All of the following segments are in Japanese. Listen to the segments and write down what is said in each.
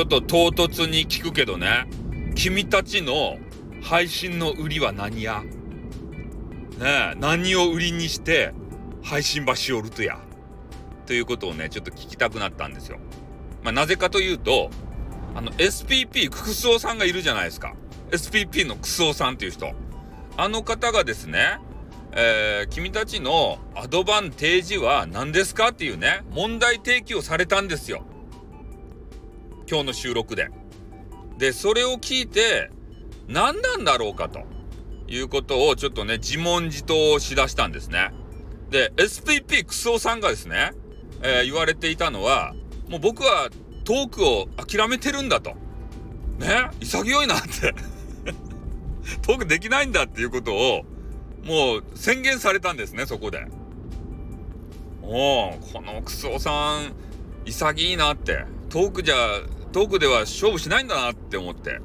ちょっと唐突に聞くけどね、君たちの配信の売りは何や？ねえ、何を売りにして配信場しおるとや？ということをね、ちょっと聞きたくなったんですよ。まあ、なぜかというと、あの、SPP、クスオさんがいるじゃないですか。SPP のクスオさんっていう人。あの方がですね、えー、君たちのアドバンテージは何ですか？っていうね、問題提起をされたんですよ。今日の収録で。で、それを聞いて、何なんだろうかということをちょっとね、自問自答しだしたんですね。で、SPP クソさんがですね、えー、言われていたのは、もう僕はトークを諦めてるんだと。ね潔いなって トークできないんだっていうことを、もう宣言されたんですね、そこで。おお、このクソさん、潔いなって。トークじゃ、トークでは勝負しないんだなって思って。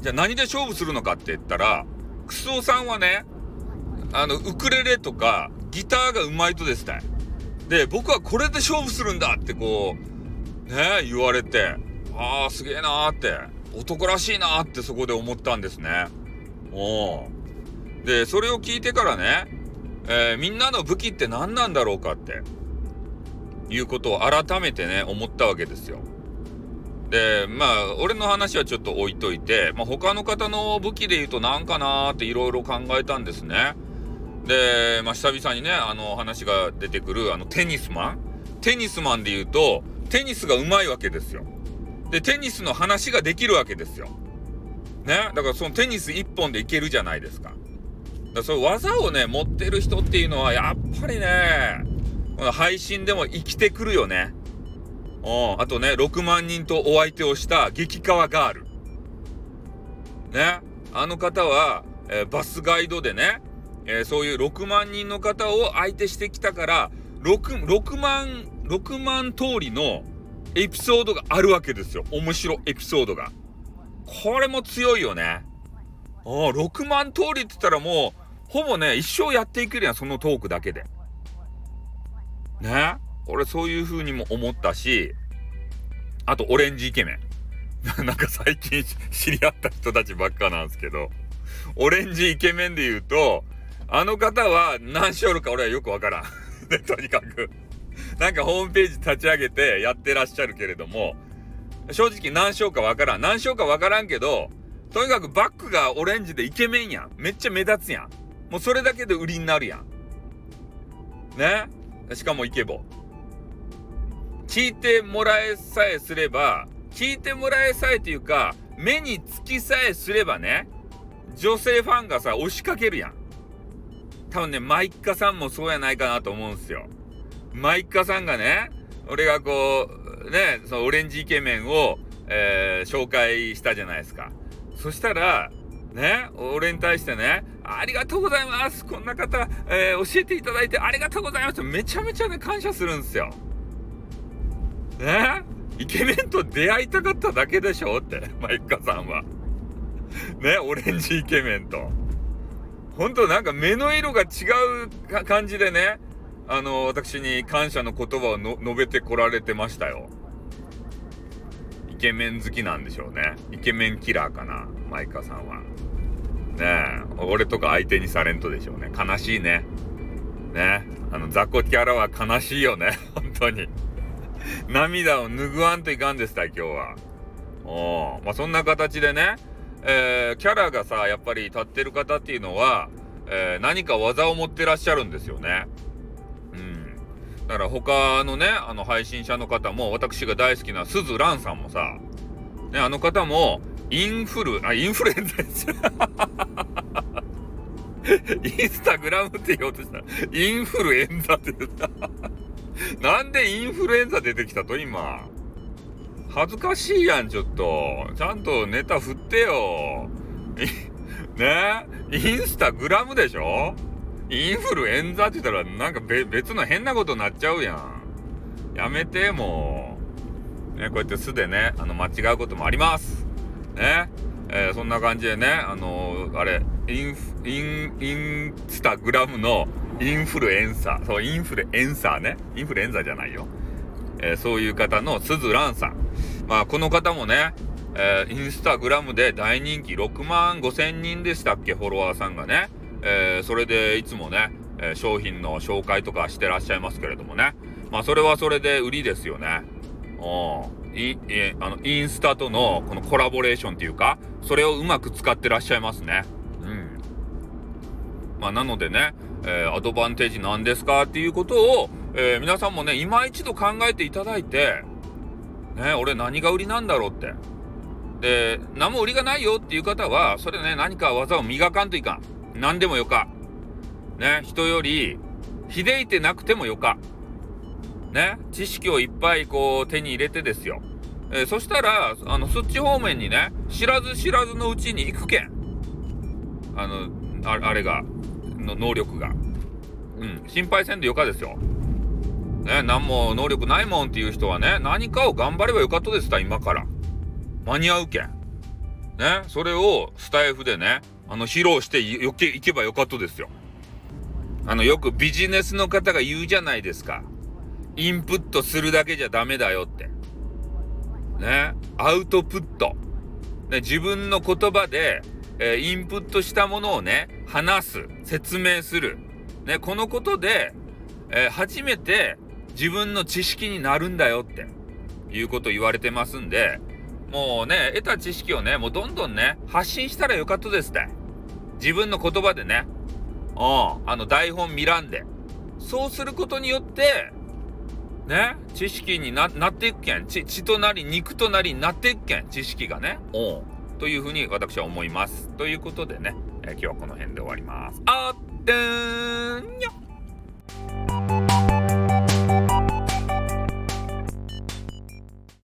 じゃあ何で勝負するのかって言ったら、クソさんはね、あの、ウクレレとかギターがうまいとですね。で、僕はこれで勝負するんだってこう、ね、言われて、ああ、すげえなーって、男らしいなーってそこで思ったんですね。おで、それを聞いてからね、えー、みんなの武器って何なんだろうかって、いうことを改めてね、思ったわけですよ。で、まあ、俺の話はちょっと置いといて、まあ、他の方の武器で言うと何かなーっていろいろ考えたんですね。で、まあ、久々にね、あの話が出てくる、あの、テニスマンテニスマンで言うと、テニスが上手いわけですよ。で、テニスの話ができるわけですよ。ね？だからそのテニス一本でいけるじゃないですか。だそういう技をね、持ってる人っていうのは、やっぱりね、この配信でも生きてくるよね。う。あとね、6万人とお相手をした激川ガール。ね。あの方は、えー、バスガイドでね、えー、そういう6万人の方を相手してきたから、6、6万、6万通りのエピソードがあるわけですよ。面白エピソードが。これも強いよね。ああ、6万通りって言ったらもう、ほぼね、一生やっていけるやん、そのトークだけで。ね俺そういう風にも思ったし、あとオレンジイケメン。なんか最近知り合った人たちばっかなんですけど、オレンジイケメンで言うと、あの方は何しおるか俺はよくわからん。で、とにかく。なんかホームページ立ち上げてやってらっしゃるけれども、正直何章かわからん。何章かわからんけど、とにかくバックがオレンジでイケメンやん。めっちゃ目立つやん。もうそれだけで売りになるやん。ね？しかもイケボ。聞いてもらえさえすれば、聞いてもらえさえというか、目につきさえすればね、女性ファンがさ、押しかけるやん。多分ね、マイカさんもそうやないかなと思うんすよ。マイカさんがね、俺がこう、ね、そのオレンジイケメンを、えー、紹介したじゃないですか。そしたら、ね、俺に対してね、ありがとうございますこんな方、えー、教えていただいてありがとうございますめちゃめちゃね、感謝するんすよ。ねイケメンと出会いたかっただけでしょ？って、マイッカさんは。ね、オレンジイケメンと。ほんとなんか目の色が違う感じでね、あの、私に感謝の言葉を述べてこられてましたよ。イケメン好きなんでしょうね。イケメンキラーかな、マイカさんは。ねえ、俺とか相手にされんとでしょうね。悲しいね。ねあの、雑魚キャラは悲しいよね。本当に。涙を拭わんといかんでした、今日は。おまあ、そんな形でね、えー、キャラがさ、やっぱり立ってる方っていうのは、えー、何か技を持ってらっしゃるんですよね。うん。だから他のね、あの配信者の方も、私が大好きな鈴蘭さんもさ、ね、あの方も、インフル、あ、インフルエンザです。インスタグラムって言おうとした。インフルエンザって言った。なんでインフルエンザ出てきたと今？恥ずかしいやん、ちょっと。ちゃんとネタ振ってよ。ね？インスタグラムでしょ？インフルエンザって言ったらなんか別の変なことになっちゃうやん。やめて、もう。ね、こうやって素でね、あの、間違うこともあります。ね？えー、そんな感じでね、あのー、あれ、インフ、イン、インスタグラムのインフルエンサー、そう、インフルエンサーね。インフルエンザじゃないよ。えー、そういう方の鈴蘭さん。まあ、この方もね、えー、インスタグラムで大人気6万5千人でしたっけ、フォロワーさんがね。えー、それでいつもね、え、商品の紹介とかしてらっしゃいますけれどもね。まあ、それはそれで売りですよね。うん。い、い、あの、インスタとのこのコラボレーションっていうか、それをうまく使ってらっしゃいますね。うん。まあ、なのでね、えー、アドバンテージ何ですか？っていうことを、えー、皆さんもね、今一度考えていただいて、ね、俺何が売りなんだろうって。で、何も売りがないよっていう方は、それね、何か技を磨かんといかん。何でもよか。ね、人より、秀いてなくてもよか。ね、知識をいっぱいこう手に入れてですよ。えー、そしたら、あの、そっち方面にね、知らず知らずのうちに行くけん。あの、あれが、の能力が。うん、心配せんでよかですよ。ね、何も能力ないもんっていう人はね、何かを頑張ればよかったですた、今から。間に合うけん。ね、それをスタイフでね、あの、披露してよけ、いけばよかったですよ。あの、よくビジネスの方が言うじゃないですか。インプットするだけじゃダメだよって。ね、アウトプット。ね、自分の言葉で、えー、インプットしたものをね、話す、説明する。ね、このことで、えー、初めて自分の知識になるんだよっていうこと言われてますんで、もうね、得た知識をね、もうどんどんね、発信したらよかったですって。自分の言葉でね。うん、あの台本見らんで。そうすることによって、ね、知識になっていくけん。血となり、肉となりになっていくけん。知識がね。うん。というふうに私は思います。ということでね、えー、今日はこの辺で終わります。あってーんにょ